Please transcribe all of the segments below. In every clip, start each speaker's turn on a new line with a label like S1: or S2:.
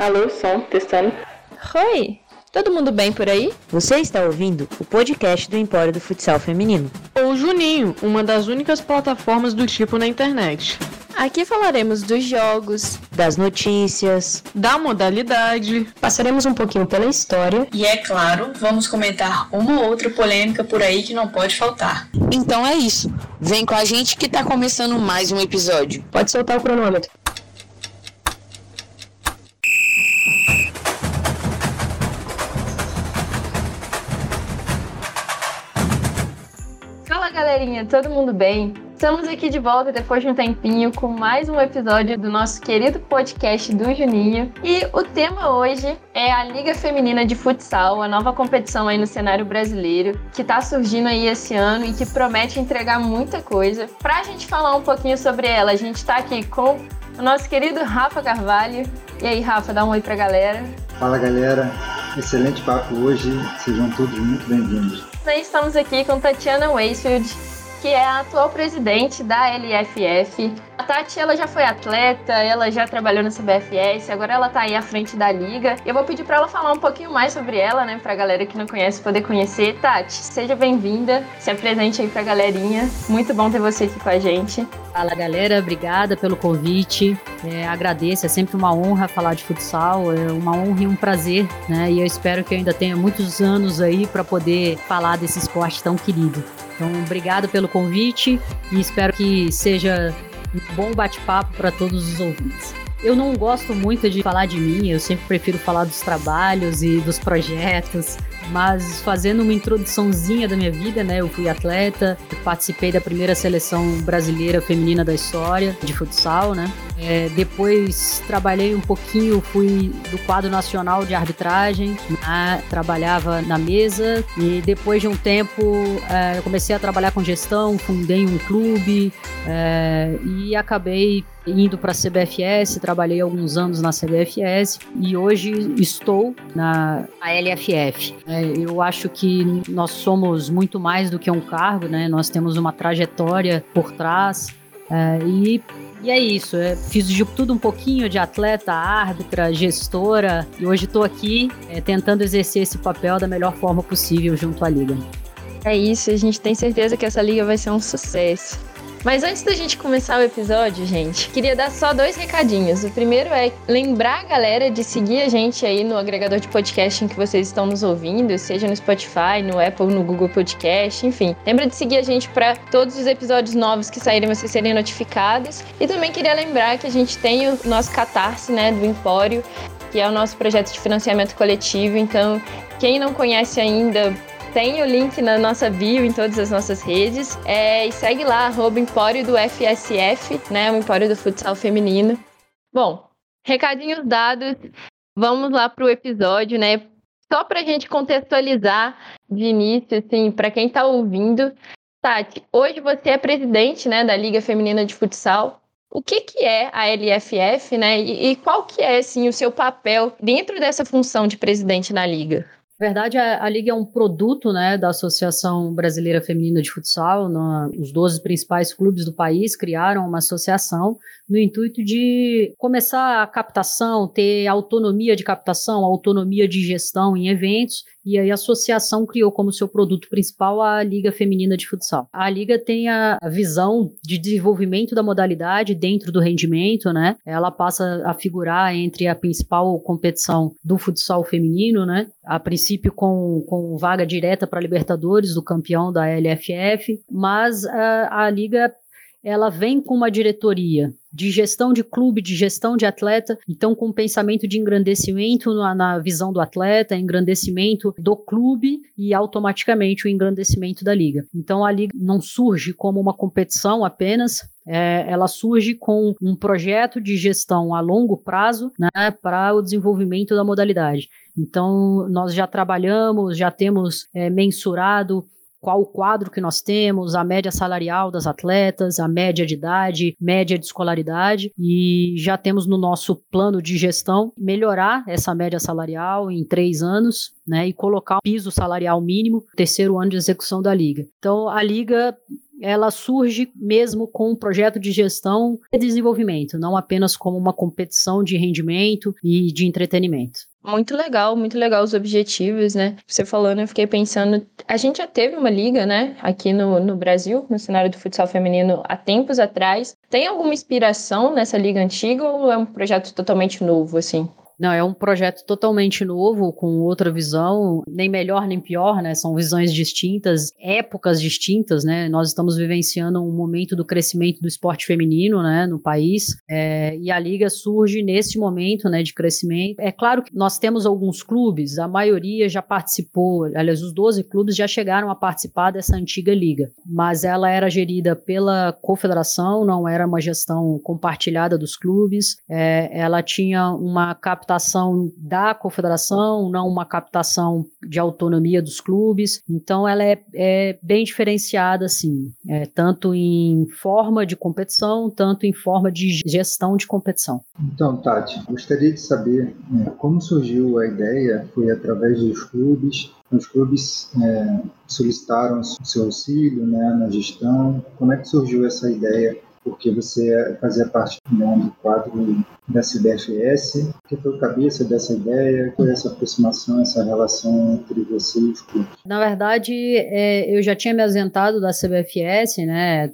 S1: Alô, som, testando.
S2: Oi, todo mundo bem por aí?
S3: Você está ouvindo o podcast do Empório do Futsal Feminino.
S1: Ou Juninho, uma das únicas plataformas do tipo na internet.
S2: Aqui falaremos dos jogos,
S3: das notícias,
S1: da modalidade.
S2: Passaremos um pouquinho pela história.
S4: E é claro, vamos comentar uma ou outra polêmica por aí que não pode faltar.
S5: Então é isso. Vem com a gente que tá começando mais um episódio.
S2: Pode soltar o cronômetro. Galerinha, todo mundo bem? Estamos aqui de volta depois de um tempinho com mais um episódio do nosso querido podcast do Juninho. E o tema hoje é a Liga Feminina de Futsal, a nova competição aí no cenário brasileiro, que está surgindo aí esse ano e que promete entregar muita coisa. Para a gente falar um pouquinho sobre ela, a gente está aqui com o nosso querido Rafa Carvalho. E aí, Rafa, dá um oi pra galera.
S6: Fala galera, excelente papo hoje, sejam todos muito bem-vindos.
S2: Também estamos aqui com Tatiana Weisfield, que é a atual presidente da LFF. A Tati, ela já foi atleta, ela já trabalhou na CBFS, agora ela tá aí à frente da liga. Eu vou pedir para ela falar um pouquinho mais sobre ela, né, pra galera que não conhece poder conhecer. Tati, seja bem-vinda, se apresente aí pra galerinha. Muito bom ter você aqui com a gente.
S7: Fala, galera, obrigada pelo convite. É, agradeço, é sempre uma honra falar de futsal, é uma honra e um prazer, né? E eu espero que eu ainda tenha muitos anos aí para poder falar desse esporte tão querido. Então, obrigado pelo convite e espero que seja um bom bate-papo para todos os ouvintes. Eu não gosto muito de falar de mim, eu sempre prefiro falar dos trabalhos e dos projetos, mas fazendo uma introduçãozinha da minha vida, né? Eu fui atleta, participei da primeira seleção brasileira feminina da história de futsal, né? É, depois trabalhei um pouquinho, fui do quadro nacional de arbitragem, né? trabalhava na mesa e depois de um tempo é, comecei a trabalhar com gestão, fundei um clube é, e acabei indo para a CBFS, trabalhei alguns anos na CBFS e hoje estou na LFF. É, eu acho que nós somos muito mais do que um cargo, né? Nós temos uma trajetória por trás é, e e é isso, é, fiz de tudo um pouquinho de atleta, árbitra, gestora, e hoje estou aqui é, tentando exercer esse papel da melhor forma possível junto à Liga.
S2: É isso, a gente tem certeza que essa liga vai ser um sucesso. Mas antes da gente começar o episódio, gente, queria dar só dois recadinhos. O primeiro é lembrar a galera de seguir a gente aí no agregador de podcast em que vocês estão nos ouvindo, seja no Spotify, no Apple, no Google Podcast, enfim. Lembra de seguir a gente para todos os episódios novos que saírem vocês serem notificados. E também queria lembrar que a gente tem o nosso Catarse, né, do Empório, que é o nosso projeto de financiamento coletivo. Então, quem não conhece ainda, tem o link na nossa bio em todas as nossas redes. É, e segue lá, arroba Empório do FSF, né? O Empório do Futsal Feminino. Bom, recadinhos dados. Vamos lá para o episódio, né? Só para a gente contextualizar de início, assim, para quem está ouvindo. Tati, hoje você é presidente né, da Liga Feminina de Futsal. O que, que é a LFF, né? E, e qual que é, assim, o seu papel dentro dessa função de presidente na Liga?
S7: Na verdade, a, a, Liga é um produto né, da Associação Brasileira Feminina de Futsal. No, os 12 principais clubes do país criaram uma associação no intuito de começar a captação, ter autonomia de captação, autonomia de gestão em eventos e aí a associação criou como seu produto principal a Liga Feminina de Futsal. A liga tem a visão de desenvolvimento da modalidade dentro do rendimento, né? Ela passa a figurar entre a principal competição do futsal feminino, né? A princípio com, com vaga direta para Libertadores do campeão da LFF, mas a, a liga ela vem com uma diretoria de gestão de clube, de gestão de atleta, então com um pensamento de engrandecimento na, na, visão do atleta, engrandecimento do clube e automaticamente o engrandecimento da liga. Então a liga não surge como uma competição apenas, é, ela surge com um projeto de gestão a longo prazo né, para o desenvolvimento da modalidade. Então nós já trabalhamos, já temos é, mensurado qual o quadro que nós temos, a média salarial das atletas, a média de idade, média de escolaridade, e já temos no nosso plano de gestão melhorar essa média salarial em três anos, né, e colocar um piso salarial mínimo, terceiro ano de execução da liga. Então, a liga ela surge mesmo com um projeto de gestão e desenvolvimento, não apenas como uma competição de rendimento e de entretenimento.
S2: Muito legal, muito legal os objetivos, né? Você falando, eu fiquei pensando. A gente já teve uma liga, né? Aqui no, no Brasil, no cenário do futsal feminino, há tempos atrás. Tem alguma inspiração nessa liga antiga ou é um projeto totalmente novo, assim?
S7: Não, é um projeto totalmente novo, com outra visão, nem melhor nem pior, né? São visões distintas, épocas distintas, né? Nós estamos vivenciando um momento do crescimento do esporte feminino, né, no país, é, e a liga surge neste momento, né, de crescimento. É claro que nós temos alguns clubes, a maioria já participou, aliás, os 12 clubes já chegaram a participar dessa antiga liga, mas ela era gerida pela confederação, não era uma gestão compartilhada dos clubes, é, ela tinha uma captação captação da confederação, não uma captação de autonomia dos clubes. Então, ela é, é bem diferenciada, assim, é, tanto em forma de competição, tanto em forma de gestão de competição.
S6: Então, Tati, gostaria de saber né, como surgiu a ideia, foi através dos clubes, os clubes é, solicitaram o seu auxílio né, na gestão. Como é que surgiu essa ideia porque você fazia parte né, do quadro da CBFS, que foi o cabeça dessa ideia, foi essa aproximação, essa relação entre você os clubes?
S7: Na verdade, é, eu já tinha me ausentado da CBFS, né,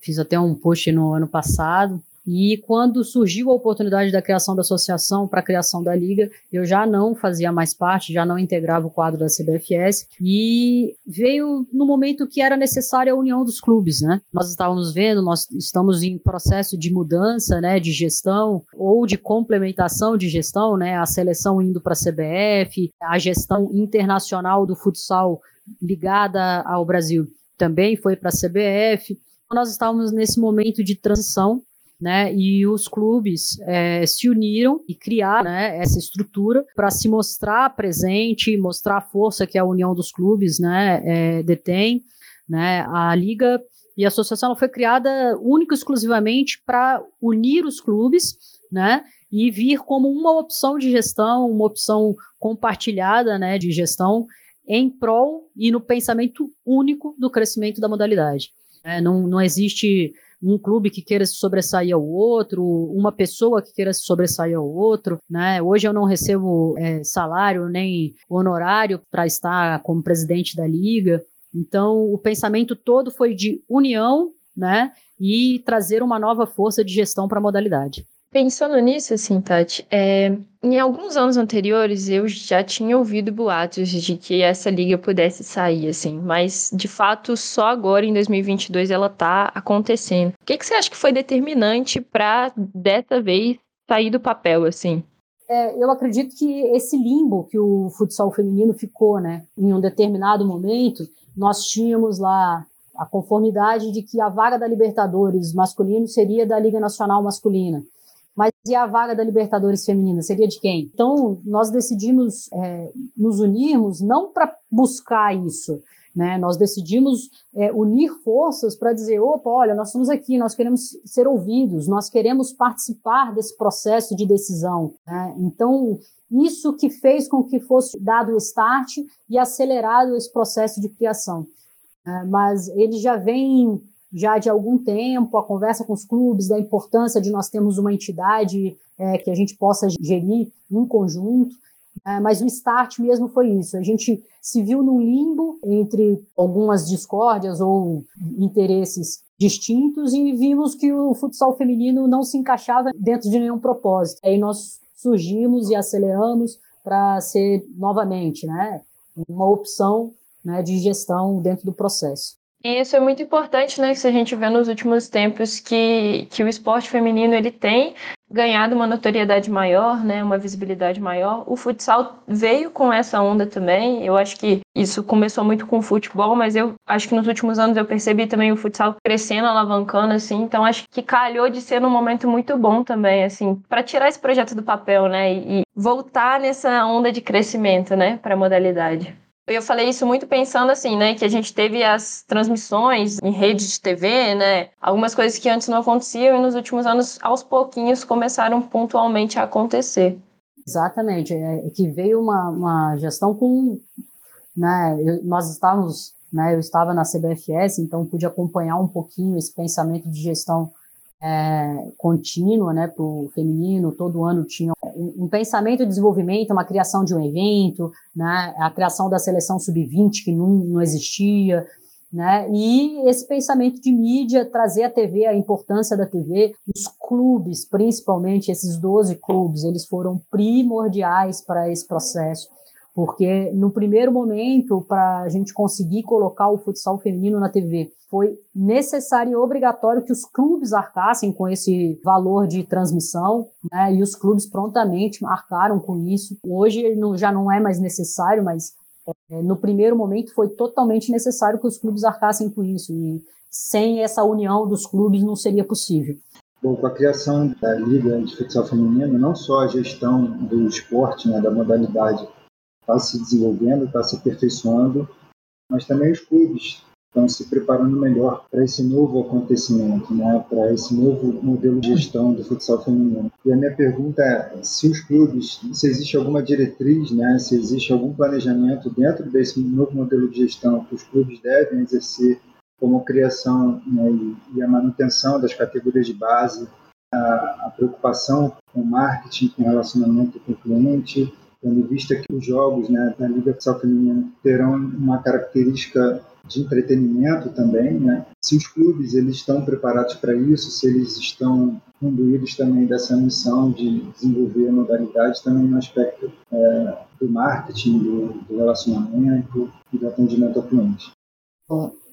S7: fiz até um post no ano passado, e quando surgiu a oportunidade da criação da associação para a criação da liga, eu já não fazia mais parte, já não integrava o quadro da CBFS e veio no momento que era necessária a união dos clubes, né? Nós estávamos vendo, nós estamos em processo de mudança, né, de gestão ou de complementação de gestão, né? A seleção indo para a CBF, a gestão internacional do futsal ligada ao Brasil também foi para a CBF. Nós estávamos nesse momento de transição né? E os clubes é, se uniram e criaram né, essa estrutura para se mostrar presente, mostrar a força que a união dos clubes, né, é, detém, né? A liga e a associação foi criada única e exclusivamente para unir os clubes, né? E vir como uma opção de gestão, uma opção compartilhada, né, de gestão em prol e no pensamento único do crescimento da modalidade. É, não, não existe um clube que queira se sobressair ao outro, uma pessoa que queira se sobressair ao outro, né? Hoje eu não recebo é, salário nem honorário para estar como presidente da liga. Então, o pensamento todo foi de união, né? E trazer uma nova força de gestão para a modalidade.
S2: Pensando nisso, assim, Tati, é, em alguns anos anteriores eu já tinha ouvido boatos de que essa liga pudesse sair, assim, mas de fato só agora em 2022 ela tá acontecendo. O que, que você acha que foi determinante para dessa vez sair do papel, assim?
S7: É, eu acredito que esse limbo que o futsal feminino ficou, né, em um determinado momento, nós tínhamos lá a conformidade de que a vaga da Libertadores masculino seria da Liga Nacional Masculina. Mas e a vaga da Libertadores feminina? Seria de quem? Então, nós decidimos é, nos unirmos não para buscar isso, né? Nós decidimos é, unir forças para dizer: opa, olha, nós estamos aqui, nós queremos ser ouvidos, nós queremos participar desse processo de decisão. Né? Então, isso que fez com que fosse dado o start e acelerado esse processo de criação. É, mas ele já vem já de algum tempo, a conversa com os clubes da importância de nós termos uma entidade é, que a gente possa gerir em conjunto. É, mas o start mesmo foi isso. A gente se viu num limbo entre algumas discórdias ou interesses distintos e vimos que o futsal feminino não se encaixava dentro de nenhum propósito. Aí nós surgimos e aceleramos para ser novamente, né, uma opção né, de gestão dentro do processo.
S2: E isso é muito importante, né? Que a gente vê nos últimos tempos que, que o esporte feminino ele tem ganhado uma notoriedade maior, né? Uma visibilidade maior. O futsal veio com essa onda também. Eu acho que isso começou muito com o futebol, mas eu acho que nos últimos anos eu percebi também o futsal crescendo, alavancando, assim. Então acho que calhou de ser num momento muito bom também, assim, para tirar esse projeto do papel, né? E, e voltar nessa onda de crescimento, né? Para a modalidade. Eu falei isso muito pensando assim, né, que a gente teve as transmissões em rede de TV, né, algumas coisas que antes não aconteciam e nos últimos anos, aos pouquinhos, começaram pontualmente a acontecer.
S7: Exatamente, é, é que veio uma, uma gestão com, né, nós estávamos né? Eu estava na CBFS, então pude acompanhar um pouquinho esse pensamento de gestão é, contínua, né, para o feminino. Todo ano tinha um, um, pensamento de desenvolvimento, uma criação de um evento, né, a criação da seleção sub-20 que não, não existia, né? E esse pensamento de mídia, trazer a TV, a importância da TV, os clubes, principalmente esses 12 clubes, eles foram primordiais para esse processo. Porque no primeiro momento, para a gente conseguir colocar o futsal feminino na TV, foi necessário e obrigatório que os clubes arcassem com esse valor de transmissão, né? E os clubes prontamente arcaram com isso. Hoje já não é mais necessário, mas é, no primeiro momento foi totalmente necessário que os clubes arcassem com isso. E sem essa união dos clubes não seria possível.
S6: Bom, com a criação da Liga de Futsal Feminino, não só a gestão do esporte, né, da modalidade, está se desenvolvendo, está se aperfeiçoando, mas também os clubes estão se preparando melhor para esse novo acontecimento, né, para esse novo modelo de gestão do futsal feminino. E a minha pergunta é se os clubes, se existe alguma diretriz, né, se existe algum planejamento dentro desse novo modelo de gestão que os clubes devem exercer como a criação né, e a manutenção das categorias de base, a, a preocupação com marketing, com relacionamento com o cliente, tendo em vista que os jogos né, da Liga Futsal Feminina terão uma característica de entretenimento também, né? Se os clubes eles estão preparados para isso, se eles estão imbuídos também dessa missão de desenvolver a modalidade também no aspecto é, do marketing, do, do, relacionamento e do atendimento ao cliente.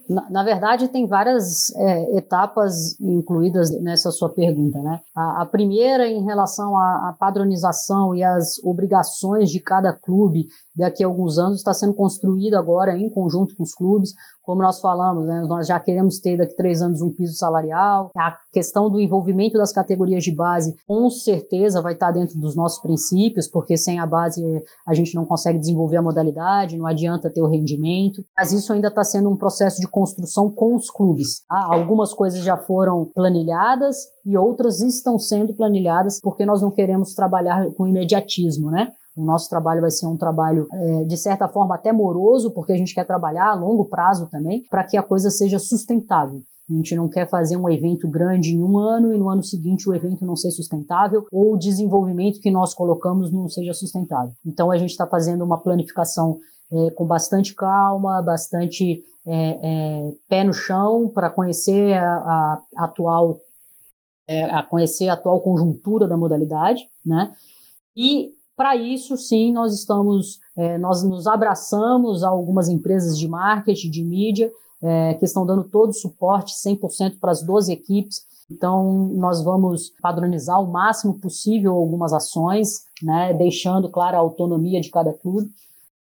S7: Na, na, verdade, tem várias é, etapas incluídas nessa sua pergunta. Né? A, a primeira, em relação à, à, padronização e às obrigações de cada clube daqui a alguns anos, está sendo construída agora em conjunto com os clubes como nós falamos, né, nós já queremos ter daqui a três anos um piso salarial. A questão do envolvimento das categorias de base, com certeza, vai estar dentro dos nossos princípios, porque sem a base a gente não consegue desenvolver a modalidade, não adianta ter o rendimento. Mas isso ainda está sendo um processo de construção com os clubes. Tá? Algumas coisas já foram planilhadas e outras estão sendo planilhadas, porque nós não queremos trabalhar com imediatismo, né? O nosso trabalho vai ser um trabalho, é, de certa forma, até moroso, porque a gente quer trabalhar a longo prazo também, para que a coisa seja sustentável. A gente não quer fazer um evento grande em um ano e no ano seguinte o evento não ser sustentável ou o desenvolvimento que nós colocamos não seja sustentável. Então a gente está fazendo uma planificação é, com bastante calma, bastante é, é, pé no chão para conhecer a, a atual é, a conhecer a atual conjuntura da modalidade, né? E para isso, sim, nós estamos, é, nós nos abraçamos a algumas empresas de marketing, de mídia, que estão dando todo o suporte 100% para as 12 equipes. Então, nós vamos padronizar o máximo possível algumas ações, né, deixando, claro, a autonomia de cada clube.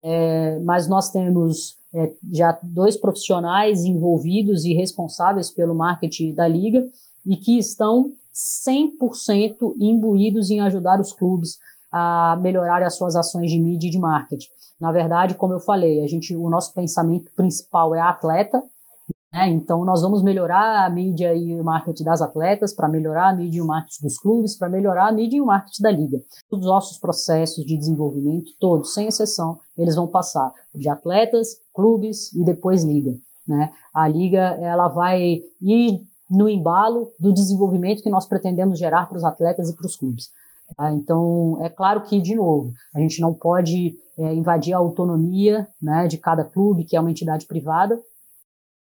S7: É, mas nós temos é, já dois profissionais envolvidos e responsáveis pelo marketing da liga e que estão 100% imbuídos em ajudar os clubes a melhorar as suas ações de mídia e de marketing. Na verdade, como eu falei, a gente, o nosso pensamento principal é atleta, né? então nós vamos melhorar a mídia e o marketing das atletas, para melhorar a mídia e o marketing dos clubes, para melhorar a mídia e o marketing da liga. Os nossos processos de desenvolvimento, todos, sem exceção, eles vão passar de atletas, clubes e depois liga. Né? A liga ela vai ir no embalo do desenvolvimento que nós pretendemos gerar para os atletas e para os clubes. Tá? Então, é claro que, de novo, a gente não pode é, invadir a autonomia né, de cada clube, que é uma entidade privada,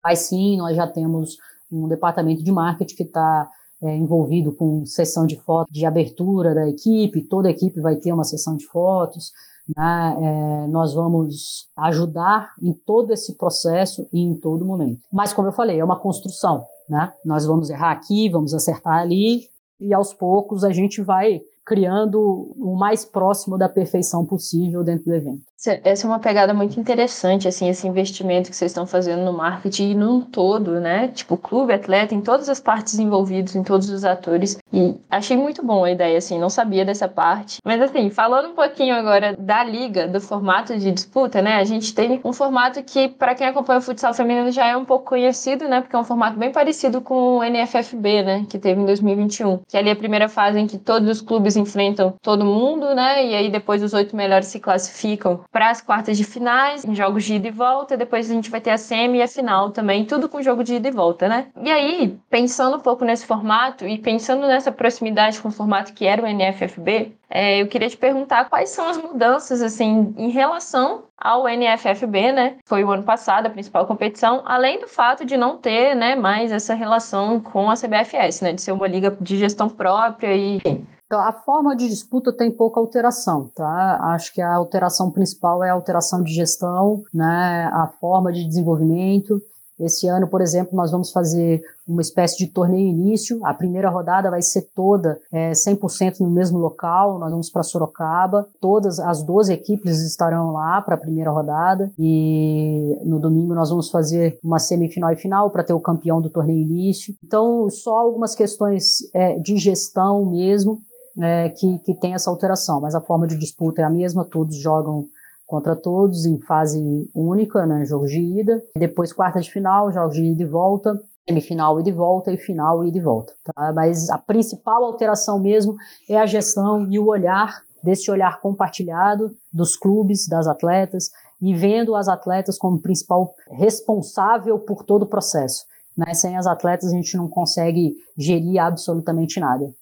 S7: mas sim, nós já temos um departamento de marketing que está é, envolvido com sessão de fotos de abertura da equipe, toda a equipe vai ter uma sessão de fotos, né, é, nós vamos ajudar em todo esse processo e em todo momento. Mas, como eu falei, é uma construção, né? Nós vamos errar aqui, vamos acertar ali, e aos poucos a gente vai criando o mais próximo da perfeição possível dentro do evento.
S2: Essa é uma pegada muito interessante, assim, esse investimento que vocês estão fazendo no marketing num todo, né? Tipo, clube, atleta, em todas as partes envolvidas, em todos os atores. E achei muito bom a ideia, assim, não sabia dessa parte. Mas, assim, falando um pouquinho agora da liga, do formato de disputa, né? A gente tem um formato que, para quem acompanha o futsal feminino, já é um pouco conhecido, né? Porque é um formato bem parecido com o NFFB, né? Que teve em 2021. Que ali é a primeira fase em que todos os clubes enfrentam todo mundo, né? E aí depois os oito melhores se classificam para as quartas de finais, em jogos de ida e volta. Depois a gente vai ter a semi e a final também, tudo com jogo de ida e volta, né? E aí, pensando um pouco nesse formato e pensando nessa proximidade com o formato que era o NFFB, é, eu queria te perguntar quais são as mudanças, assim, em relação ao NFFB, né? Foi o ano passado a principal competição, além do fato de não ter, né, mais essa relação com a CBFS, né? De ser uma liga de gestão própria e.
S7: Então, a forma de disputa tem pouca alteração, tá? Acho que a alteração principal é a alteração de gestão, né? A forma de desenvolvimento esse ano, por exemplo, nós vamos fazer uma espécie de torneio início. A primeira rodada vai ser toda é, 100% no mesmo local. Nós vamos para Sorocaba. Todas as 12 equipes estarão lá para a primeira rodada. E no domingo nós vamos fazer uma semifinal e final para ter o campeão do torneio início. Então, só algumas questões é, de gestão mesmo é, que, que tem essa alteração. Mas a forma de disputa é a mesma. Todos jogam contra todos em fase única, né, jogo de ida. Depois quarta de final, jogos de ida e volta, semifinal e de volta e final e de volta. Tá? Mas a principal alteração mesmo é a gestão e o olhar desse olhar compartilhado dos clubes, das atletas e vendo as atletas como principal responsável por todo o processo. Né? Sem as atletas a gente não consegue gerir absolutamente nada.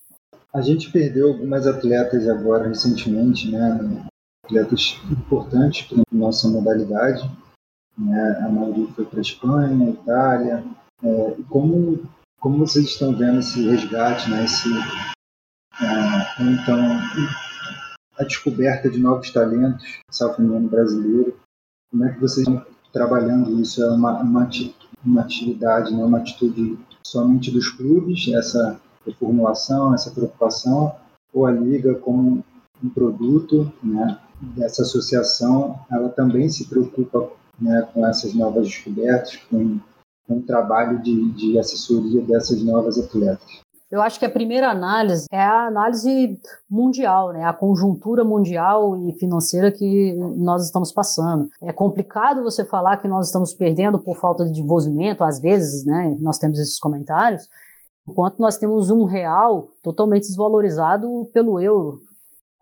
S6: A gente perdeu algumas atletas agora recentemente, né? atletas importantes para nossa modalidade. Né? A maioria foi para a Espanha, Itália. É, como, como vocês estão vendo esse resgate, né? esse, então, a descoberta de novos talentos, salvo brasileiro, como é que vocês estão trabalhando isso? É uma, uma, uma atividade, né? uma atitude somente dos clubes, essa reformulação, essa preocupação, ou a liga como um produto, né? dessa associação, ela também se preocupa né, com essas novas descobertas, com, com o trabalho de, de assessoria dessas novas atletas.
S7: Eu acho que a primeira análise é a análise mundial, né? A conjuntura mundial e financeira que nós estamos passando. É complicado você falar que nós estamos perdendo por falta de desenvolvimento, às vezes, né? Nós temos esses comentários, enquanto nós temos um real totalmente desvalorizado pelo euro.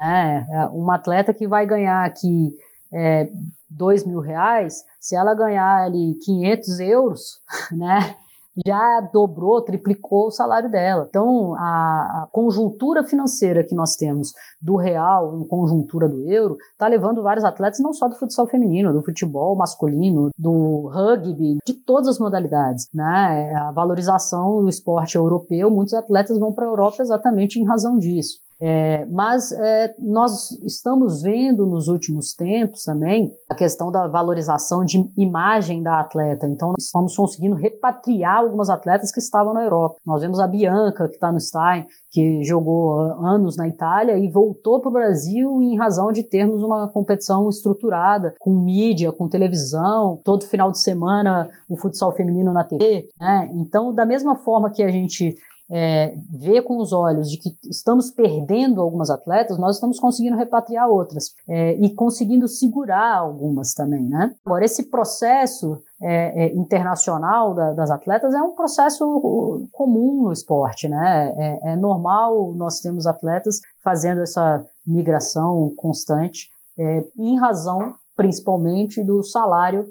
S7: É, é, uma atleta que vai ganhar aqui é, dois mil reais, se ela ganhar ali 500 euros, né, já dobrou, triplicou o salário dela. Então, a, a, conjuntura financeira que nós temos do real em conjuntura do euro está levando vários atletas, não só do futsal feminino, do futebol masculino, do rugby, de todas as modalidades. Né? A valorização do esporte europeu, muitos atletas vão para a Europa exatamente em razão disso. É, mas é, nós estamos vendo nos últimos tempos também a questão da valorização de imagem da atleta. Então, estamos conseguindo repatriar algumas atletas que estavam na Europa. Nós vemos a Bianca, que está no Stein, que jogou anos na Itália e voltou para o Brasil em razão de termos uma competição estruturada, com mídia, com televisão, todo final de semana o futsal feminino na TV. Né? Então, da mesma forma que a gente é, vê com os olhos de que estamos perdendo algumas atletas, nós estamos conseguindo repatriar outras é, e conseguindo segurar algumas também, né? Agora, esse processo é, é internacional da, das atletas é um processo comum no esporte, né? É, é normal nós temos atletas fazendo essa migração constante é, em razão, principalmente, do salário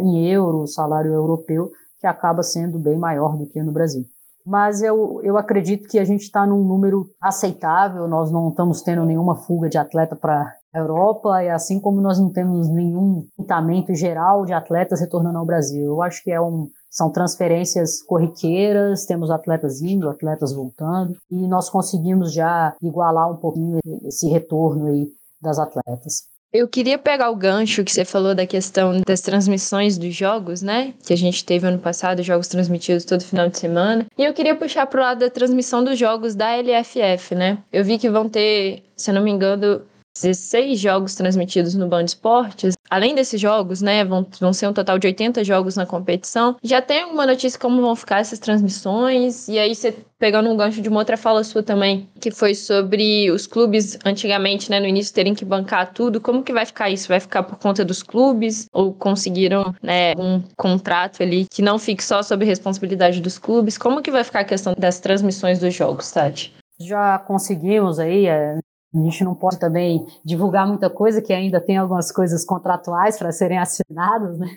S7: em euro, salário europeu, que acaba sendo bem maior do que no Brasil mas eu, eu acredito que a gente está num número aceitável, nós não estamos tendo nenhuma fuga de atleta para a Europa, e assim como nós não temos nenhum pintamento geral de atletas retornando ao Brasil. Eu acho que é um, são transferências corriqueiras, temos atletas indo, atletas voltando, e nós conseguimos já igualar um pouquinho esse retorno aí das atletas.
S2: Eu queria pegar o gancho que você falou da questão das transmissões dos jogos, né? Que a gente teve ano passado, jogos transmitidos todo final de semana. E eu queria puxar pro lado da transmissão dos jogos da LFF, né? Eu vi que vão ter, se eu não me engano, 16 jogos transmitidos no Band Esportes. Além desses jogos, né, vão, vão ser um total de 80 jogos na competição. Já tem alguma notícia como vão ficar essas transmissões? E aí, você pegando um gancho de uma outra fala sua também, que foi sobre os clubes antigamente, né, no início terem que bancar tudo. Como que vai ficar isso? Vai ficar por conta dos clubes? Ou conseguiram, né, um contrato ali que não fique só sob responsabilidade dos clubes? Como que vai ficar a questão das transmissões dos jogos, Tati?
S7: Já conseguimos aí, é, a gente não pode também divulgar muita coisa, que ainda tem algumas coisas contratuais para serem assinadas, né?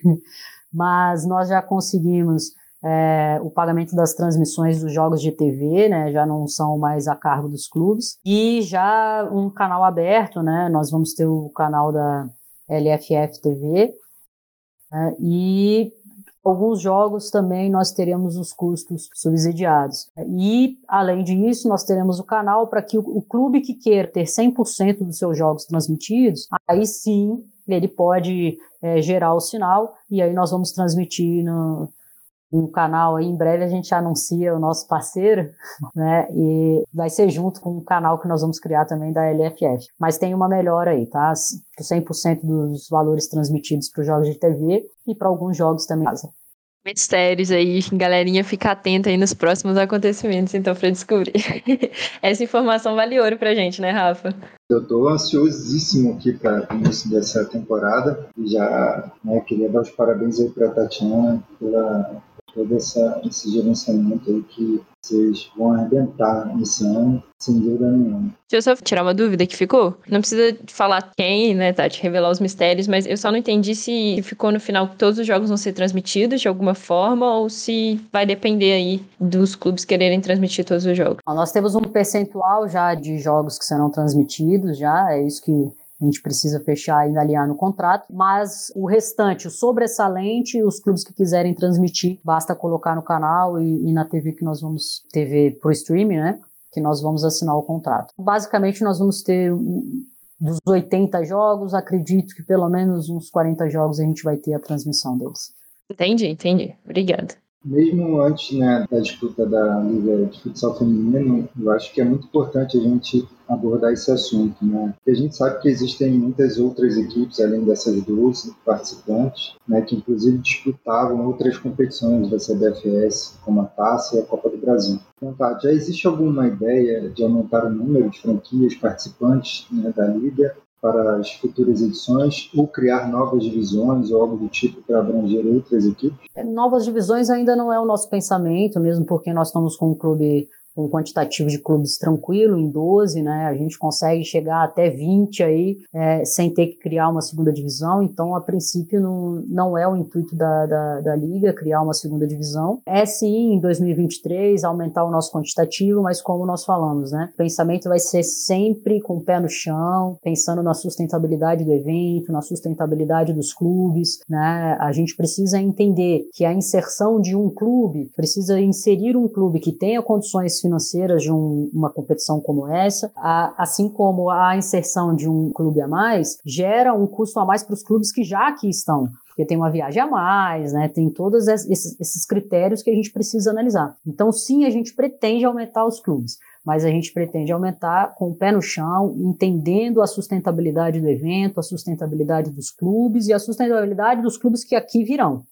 S7: Mas nós já conseguimos é, o pagamento das transmissões dos jogos de TV, né? Já não são mais a cargo dos clubes. E já um canal aberto, né? Nós vamos ter o canal da LFF TV. Né? E alguns jogos também nós teremos os custos subsidiados. E, além disso, nós teremos o canal para que o, o, clube que queira ter 100% dos seus jogos transmitidos, aí sim ele pode é, gerar o sinal e aí nós vamos transmitir no, um canal aí, em breve a gente anuncia o nosso parceiro, né? E vai ser junto com o canal que nós vamos criar também da LFF. Mas tem uma melhora aí, tá? 100% dos valores transmitidos para os jogos de TV e para alguns jogos também
S2: mistérios aí, galerinha, fica atenta aí nos próximos acontecimentos, então, para descobrir. Essa informação vale ouro pra gente, né, Rafa?
S6: Eu tô ansiosíssimo aqui para o início dessa temporada e já né, queria dar os parabéns aí para Tatiana pela todo essa, esse gerenciamento aí que vocês vão arrebentar nesse ano, sem dúvida nenhuma.
S2: Deixa eu só tirar uma dúvida que ficou. Não precisa falar quem, né, Tati, revelar os mistérios, mas eu só não entendi se ficou no final que todos os jogos vão ser transmitidos de alguma forma ou se vai depender aí dos clubes quererem transmitir todos os jogos.
S7: Nós temos um percentual já de jogos que serão transmitidos, já, é isso que a gente precisa fechar e alinhar no contrato, mas o restante, o sobressalente, os clubes que quiserem transmitir, basta colocar no canal e, e na TV que nós vamos, TV pro streaming, né? Que nós vamos assinar o contrato. Basicamente, nós vamos ter dos 80 jogos, acredito que pelo menos uns 40 jogos a gente vai ter a transmissão deles.
S2: Entendi, entendi. Obrigada
S6: mesmo antes né, da disputa da Liga de Futsal Feminino, eu acho que é muito importante a gente abordar esse assunto, né? Porque a gente sabe que existem muitas outras equipes, além dessas 12 participantes, né, que inclusive disputavam outras competições da CBFS, como a Taça e a Copa do Brasil. Então, tá, já existe alguma ideia de aumentar o número de franquias participantes né, da Liga para as futuras edições ou criar novas divisões ou algo do tipo para abranger outras equipes?
S7: É, novas divisões ainda não é o nosso pensamento, mesmo porque nós estamos com um clube um quantitativo de clubes tranquilo, em 12, né? A gente consegue chegar até 20 aí, é, sem ter que criar uma segunda divisão. Então, a princípio, não, não é o intuito da, da, da Liga criar uma segunda divisão. É sim, em 2023, aumentar o nosso quantitativo, mas como nós falamos, né? O pensamento vai ser sempre com o pé no chão, pensando na sustentabilidade do evento, na sustentabilidade dos clubes, né? A gente precisa entender que a inserção de um clube, precisa inserir um clube que tenha condições financeiras de um, uma competição como essa, a, assim como a inserção de um clube a mais, gera um custo a mais para os clubes que já aqui estão porque tem uma viagem a mais, né? Tem todos esses, esses, critérios que a gente precisa analisar. Então, sim, a gente pretende aumentar os clubes, mas a gente pretende aumentar com o pé no chão, entendendo a sustentabilidade do evento, a sustentabilidade dos clubes e a sustentabilidade dos clubes que aqui virão.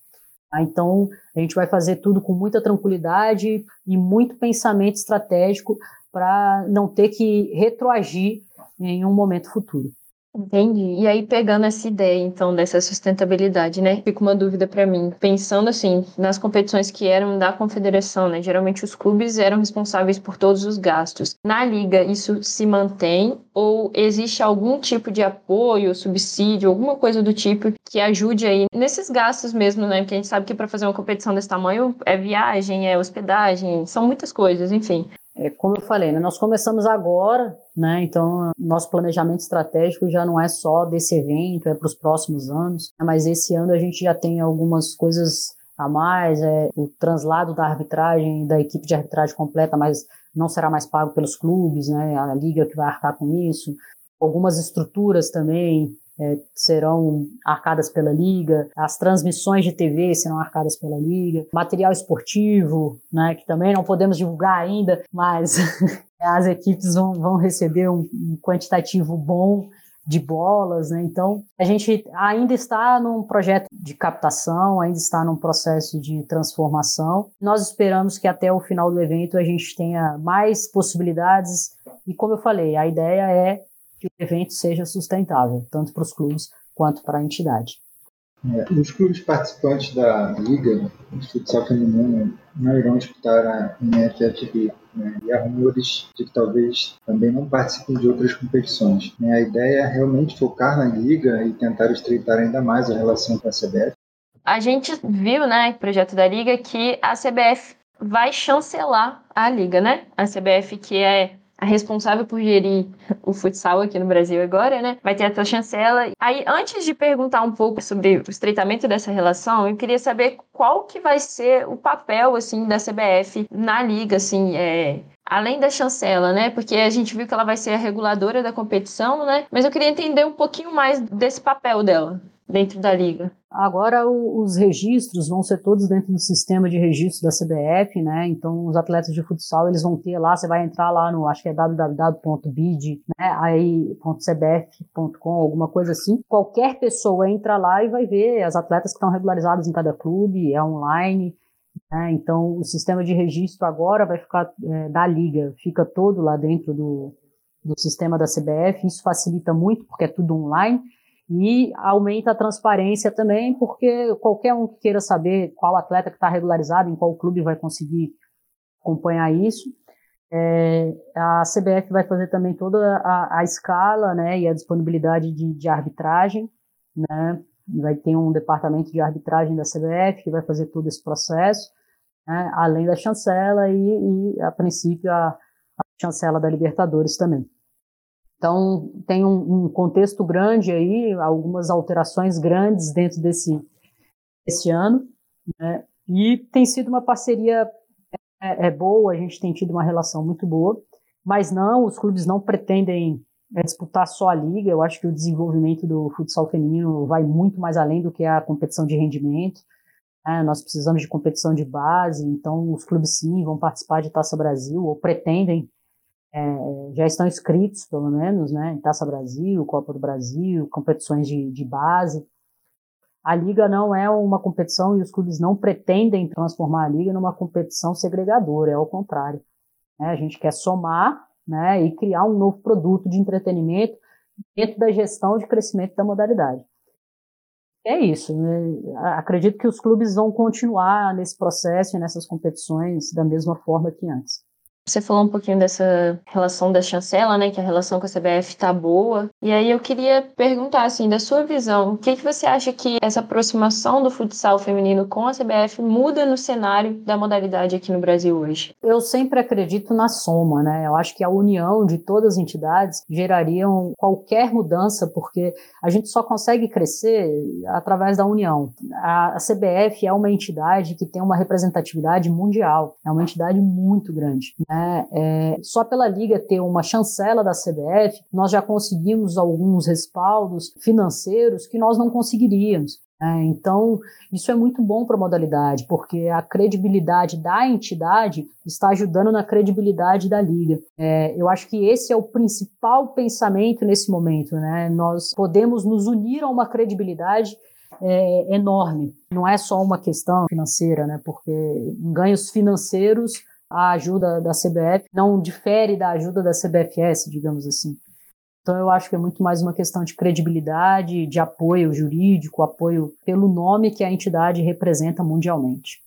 S7: Tá? Então, a gente vai fazer tudo com muita tranquilidade e muito pensamento estratégico para não ter que retroagir em um momento futuro.
S2: Entendi. E aí, pegando essa ideia, então, dessa sustentabilidade, né? Fica uma dúvida para mim. Pensando, assim, nas competições que eram da confederação, né? Geralmente os clubes eram responsáveis por todos os gastos. Na liga, isso se mantém? Ou existe algum tipo de apoio, subsídio, alguma coisa do tipo que ajude aí nesses gastos mesmo, né? Porque a gente sabe que para fazer uma competição desse tamanho é viagem, é hospedagem, são muitas coisas, enfim.
S7: É, como eu falei, né, nós começamos agora, né, então nosso planejamento estratégico já não é só desse evento, é para os próximos anos, né, mas esse ano a gente já tem algumas coisas a mais, é, o translado da arbitragem, da equipe de arbitragem completa, mas não será mais pago pelos clubes, né, a liga que vai arcar com isso, algumas estruturas também, é, serão arcadas pela liga, as transmissões de TV serão arcadas pela liga, material esportivo, né, que também não podemos divulgar ainda, mas as equipes vão, vão receber um, um quantitativo bom de bolas, né? Então, a gente ainda está num projeto de captação, ainda está num processo de transformação. Nós esperamos que até o final do evento a gente tenha mais possibilidades e, como eu falei, a ideia é que o evento seja sustentável, tanto para os clubes quanto para a entidade.
S6: É, os clubes participantes da Liga de Futsal Feminino não irão disputar a NFFB. Né? E há rumores de que talvez também não participem de outras competições. Né? A ideia é realmente focar na Liga e tentar estreitar ainda mais a relação com a CBF.
S2: A gente viu, né, projeto da Liga, que a CBF vai chancelar a Liga, né? A CBF, que é a responsável por gerir o futsal aqui no Brasil agora, né? Vai ter a tua chancela. Aí, antes de perguntar um pouco sobre o estreitamento dessa relação, eu queria saber qual que vai ser o papel, assim, da CBF na liga, assim, é, além da chancela, né? Porque a gente viu que ela vai ser a reguladora da competição, né? Mas eu queria entender um pouquinho mais desse papel dela dentro da liga.
S7: Agora o, os registros vão ser todos dentro do sistema de registro da CBF, né? Então os atletas de futsal eles vão ter lá, você vai entrar lá no, acho que é www.bid, né? Aí .cbf.com, alguma coisa assim. Qualquer pessoa entra lá e vai ver as atletas que estão regularizadas em cada clube, é online. Né? Então o sistema de registro agora vai ficar é, da liga, fica todo lá dentro do, do sistema da CBF. Isso facilita muito porque é tudo online e aumenta a transparência também, porque qualquer um que queira saber qual atleta que está regularizado, em qual clube vai conseguir acompanhar isso. É, a CBF vai fazer também toda a, a escala né, e a disponibilidade de, de arbitragem. Né, vai ter um departamento de arbitragem da CBF que vai fazer todo esse processo, né, além da chancela e, e a princípio, a, a chancela da Libertadores também. Então, tem um, um, contexto grande aí, algumas alterações grandes dentro desse, desse ano, né? e tem sido uma parceria é, é, boa, a gente tem tido uma relação muito boa, mas não, os clubes não pretendem é, disputar só a liga, eu acho que o desenvolvimento do futsal feminino vai muito mais além do que a competição de rendimento, né? nós precisamos de competição de base, então os clubes sim vão participar de Taça Brasil, ou pretendem é, já estão inscritos, pelo menos, né, em Taça Brasil, Copa do Brasil, competições de, de base. A liga não é uma competição e os clubes não pretendem transformar a liga numa competição segregadora, é ao contrário. Né, a gente quer somar né, e criar um novo produto de entretenimento dentro da gestão de crescimento da modalidade. É isso. Né? Acredito que os clubes vão continuar nesse processo e nessas competições da mesma forma que antes.
S2: Você falou um pouquinho dessa relação da chancela, né? Que a relação com a CBF tá boa. E aí eu queria perguntar, assim, da sua visão, o que, que você acha que essa aproximação do futsal feminino com a CBF muda no cenário da modalidade aqui no Brasil hoje?
S7: Eu sempre acredito na soma, né? Eu acho que a união de todas as entidades gerariam qualquer mudança, porque a gente só consegue crescer através da união. A, CBF é uma entidade que tem uma representatividade mundial, é uma entidade muito grande. Né? É, só pela Liga ter uma chancela da CBF, nós já conseguimos alguns respaldos financeiros que nós não conseguiríamos. É, então, isso é muito bom para a modalidade, porque a credibilidade da entidade está ajudando na credibilidade da liga. É, eu acho que esse é o principal pensamento nesse momento. Né? Nós podemos nos unir a uma credibilidade é, enorme. Não é só uma questão financeira, né? porque ganhos financeiros a ajuda da CBF não difere da ajuda da CBFS, digamos assim. Então eu acho que é muito mais uma questão de credibilidade, de apoio jurídico, apoio pelo nome que a entidade representa mundialmente.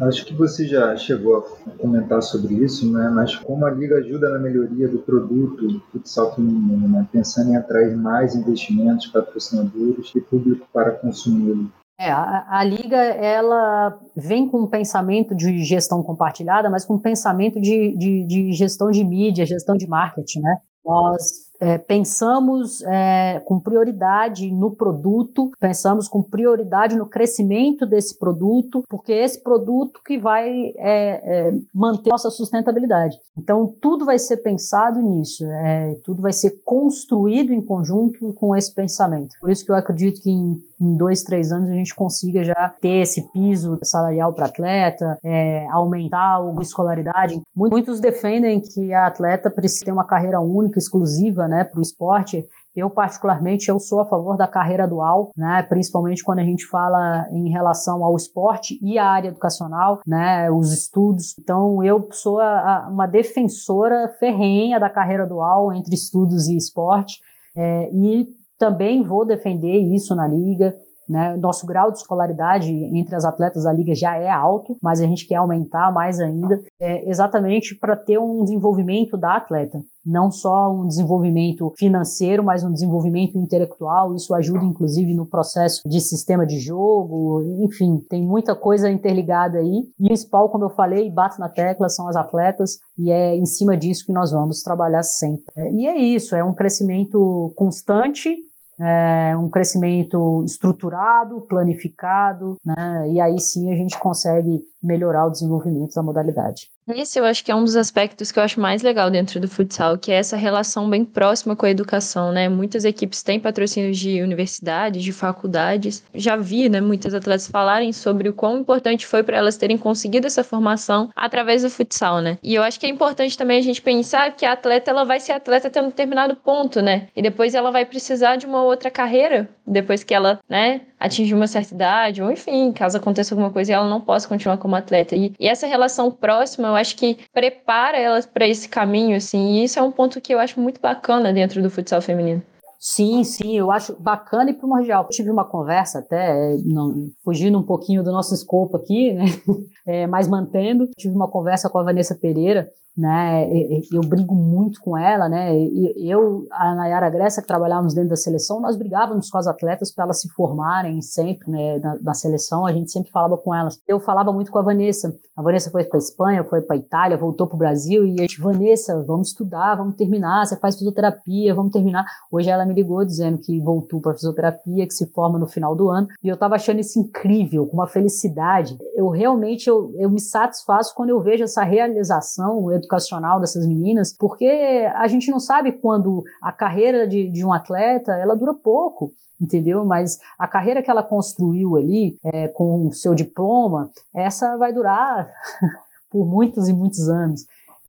S6: Acho que você já chegou a comentar sobre isso, né? mas como a Liga ajuda na melhoria do produto futsal feminino, né? pensando em atrair mais investimentos, patrocinadores e público para consumi-lo.
S7: É, a, a, Liga, ela vem com um pensamento de gestão compartilhada, mas com um pensamento de, de, de gestão de mídia, gestão de marketing, né? Nós é, pensamos é, com prioridade no produto, pensamos com prioridade no crescimento desse produto, porque é esse produto que vai é, é, manter nossa sustentabilidade. Então, tudo vai ser pensado nisso, é, tudo vai ser construído em conjunto com esse pensamento. Por isso que eu acredito que em, em dois, três anos a gente consiga já ter esse piso salarial para atleta, é, aumentar a escolaridade. Muitos defendem que a atleta precisa ter uma carreira única, exclusiva, né, para o esporte, eu, particularmente, eu sou a favor da carreira dual, né? principalmente quando a gente fala em relação ao esporte e à área educacional, né? os estudos. Então, eu sou a, a, uma defensora ferrenha da carreira dual entre estudos e esporte, é, e também vou defender isso na liga. Né? Nosso grau de escolaridade entre as atletas da liga já é alto, mas a gente quer aumentar mais ainda, é, exatamente para ter um desenvolvimento da atleta. Não só um desenvolvimento financeiro, mas um desenvolvimento intelectual. Isso ajuda, inclusive, no processo de sistema de jogo. Enfim, tem muita coisa interligada aí. E o principal, como eu falei, bato na tecla, são as atletas, e é em cima disso que nós vamos trabalhar sempre. E é isso, é um crescimento constante é, um crescimento estruturado, planificado, né? e aí sim a gente consegue melhorar o desenvolvimento da modalidade.
S2: Esse eu acho que é um dos aspectos que eu acho mais legal dentro do futsal, que é essa relação bem próxima com a educação, né? Muitas equipes têm patrocínios de universidades, de faculdades. Já vi, né, muitas atletas falarem sobre o quão importante foi para elas terem conseguido essa formação através do futsal, né? E eu acho que é importante também a gente pensar que a atleta ela vai ser atleta até um determinado ponto, né? E depois ela vai precisar de uma outra carreira, depois que ela, né, atingir uma certa idade, ou enfim, caso aconteça alguma coisa e ela não possa continuar como atleta. E, e essa relação próxima, eu acho que prepara elas para esse caminho, assim, e isso é um ponto que eu acho muito bacana dentro do futsal feminino.
S7: Sim, sim, eu acho bacana e primordial. Eu tive uma conversa até, não, fugindo um pouquinho do nosso escopo aqui, né? É, mas mantendo, tive uma conversa com a Vanessa Pereira, né? Eu brigo muito com ela, né? Eu, a Nayara Grécia, que trabalhávamos dentro da seleção, nós brigávamos com as atletas para elas se formarem sempre, né? Na, na, seleção, a gente sempre falava com elas. Eu falava muito com a Vanessa. A Vanessa foi para Espanha, foi para Itália, voltou para o Brasil e a gente, Vanessa, vamos estudar, vamos terminar. Você faz fisioterapia, vamos terminar. Hoje ela me ligou dizendo que voltou para fisioterapia, que se forma no final do ano. E eu estava achando isso incrível, com uma felicidade. Eu realmente eu, eu me satisfaço quando eu vejo essa realização educacional dessas meninas, porque a gente não sabe quando a carreira de, de um atleta ela dura pouco entendeu? Mas a carreira que ela construiu ali, é, com o seu diploma, essa vai durar por muitos e muitos anos.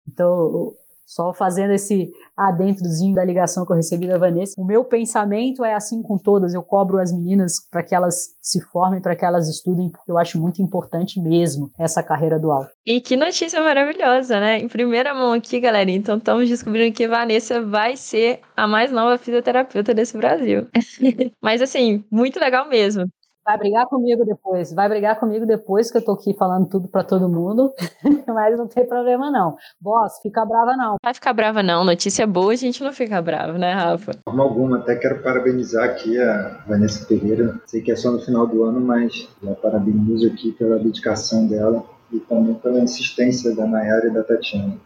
S7: Então, só fazendo esse adentrozinho da ligação que eu recebi da Vanessa. O meu pensamento é assim com todas. Eu cobro as meninas para que elas se formem, para que elas estudem, porque eu acho muito importante mesmo essa carreira dual.
S2: E que notícia maravilhosa, né? Em primeira mão aqui, galera. Então, estamos descobrindo que Vanessa vai ser a mais nova fisioterapeuta desse Brasil. Mas, assim, muito legal mesmo.
S7: Vai brigar comigo depois, vai brigar comigo depois que eu tô aqui falando tudo para todo mundo, mas não tem problema não. Boss, fica brava não.
S2: Vai ficar brava não, notícia boa a gente não fica bravo, né, Rafa? De
S6: forma alguma, até quero parabenizar aqui a Vanessa Pereira, sei que é só no final do ano, mas já parabenizo aqui pela dedicação dela e também pela insistência da Nayara e da Tatiana.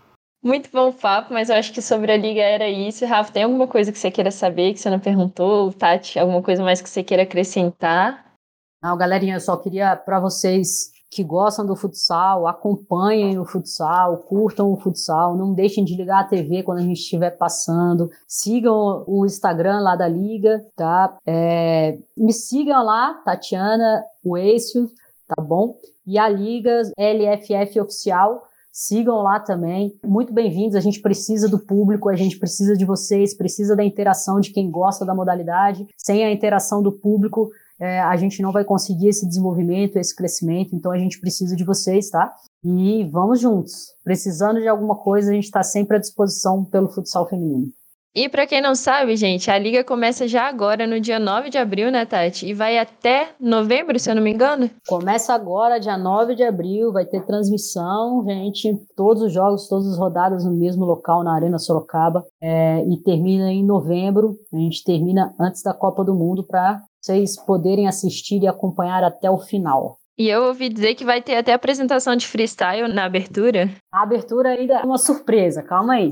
S2: Muito bom papo, mas eu acho que sobre a liga era isso. Rafa, tem alguma coisa que você queira saber, que você não perguntou? Tati, alguma coisa mais que você queira acrescentar?
S7: Não, galerinha, eu só queria para vocês que gostam do futsal, acompanhem o futsal, curtam o futsal, não deixem de ligar a TV quando a gente estiver passando, sigam o Instagram lá da Liga, tá? É, me sigam lá, Tatiana Oécio, tá bom? E a Liga LFF Oficial, sigam lá também. Muito bem-vindos, a gente precisa do público, a gente precisa de vocês, precisa da interação de quem gosta da modalidade. Sem a interação do público, é, a gente não vai conseguir esse desenvolvimento, esse crescimento, então a gente precisa de vocês, tá? E vamos juntos. Precisando de alguma coisa, a gente está sempre à disposição pelo futsal feminino.
S2: E para quem não sabe, gente, a liga começa já agora, no dia 9 de abril, né, Tati? E vai até novembro, se eu não me engano?
S7: Começa agora, dia 9 de abril, vai ter transmissão, gente, todos os jogos, todas as rodadas no mesmo local, na Arena Sorocaba, é, e termina em novembro, a gente termina antes da Copa do Mundo para vocês poderem assistir e acompanhar até o final.
S2: E eu ouvi dizer que vai ter até apresentação de freestyle na abertura.
S7: A abertura ainda é uma surpresa, calma aí.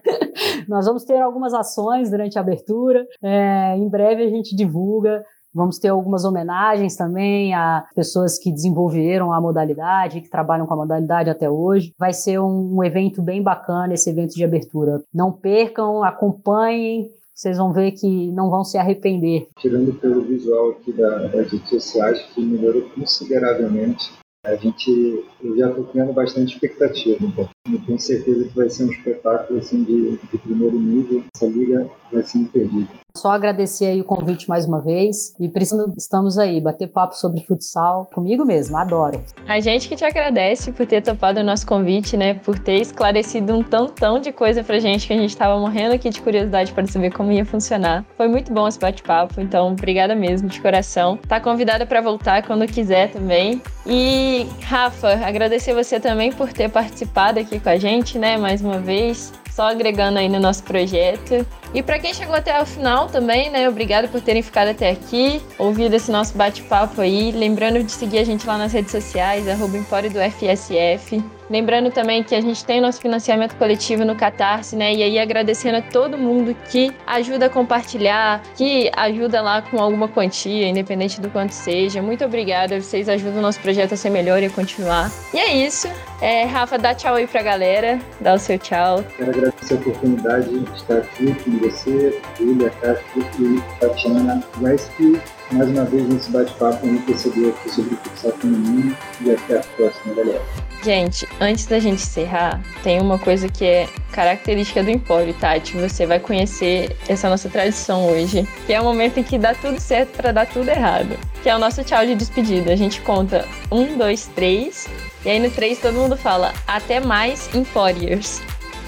S7: Nós vamos ter algumas ações durante a abertura. É, em breve a gente divulga. Vamos ter algumas homenagens também a pessoas que desenvolveram a modalidade, que trabalham com a modalidade até hoje. Vai ser um, um evento bem bacana esse evento de abertura. Não percam, acompanhem, vocês vão ver que não vão se arrepender.
S6: Tirando pelo visual aqui da, das redes sociais, que melhorou consideravelmente, a gente, eu já estou criando bastante expectativa. Então, Eu tenho certeza que vai ser um espetáculo assim, de, de primeiro nível. Essa liga vai ser imperdível.
S7: Só agradecer aí o convite mais uma vez e precisamos, estamos aí, bater papo sobre futsal comigo mesmo, adoro.
S2: A gente que te agradece por ter topado o nosso convite, né, por ter esclarecido um tantão de coisa pra gente que a gente tava morrendo aqui de curiosidade para saber como ia funcionar. Foi muito bom esse bate-papo, então obrigada mesmo, de coração. Tá convidada para voltar quando quiser também. E Rafa, agradecer você também por ter participado aqui com a gente, né, mais uma vez só agregando aí no nosso projeto. E para quem chegou até o final também, né? Obrigado por terem ficado até aqui, ouvido esse nosso bate-papo aí. Lembrando de seguir a gente lá nas redes sociais, Empório do FSF. Lembrando também que a gente tem nosso financiamento coletivo no Catarse, né? E aí agradecendo a todo mundo que ajuda a compartilhar, que ajuda lá com alguma quantia, independente do quanto seja. Muito obrigada, vocês ajudam o nosso projeto a ser melhor e a continuar. E é isso. É, Rafa, dá tchau aí pra galera, dá o seu tchau.
S6: Quero agradecer a oportunidade de estar aqui você, Julia, Castro e Tatiana Wesley. Mais uma vez nesse bate-papo enriquecedor aqui sobre o futsal feminino e até a próxima, galera.
S2: Gente, antes da gente encerrar, tem uma coisa que é característica do Empório, Tati. Você vai conhecer essa nossa tradição hoje, que é o momento em que dá tudo certo para dar tudo errado. Que é o nosso tchau de despedida. A gente conta um, dois, três, e aí no três todo mundo fala até mais Emporiers.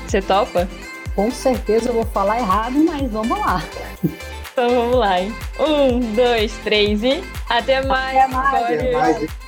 S2: Você topa?
S7: Com certeza eu vou falar errado, mas vamos lá.
S2: Então vamos lá, hein? Um, dois, três e até mais,
S7: Até mais.
S6: Até mais.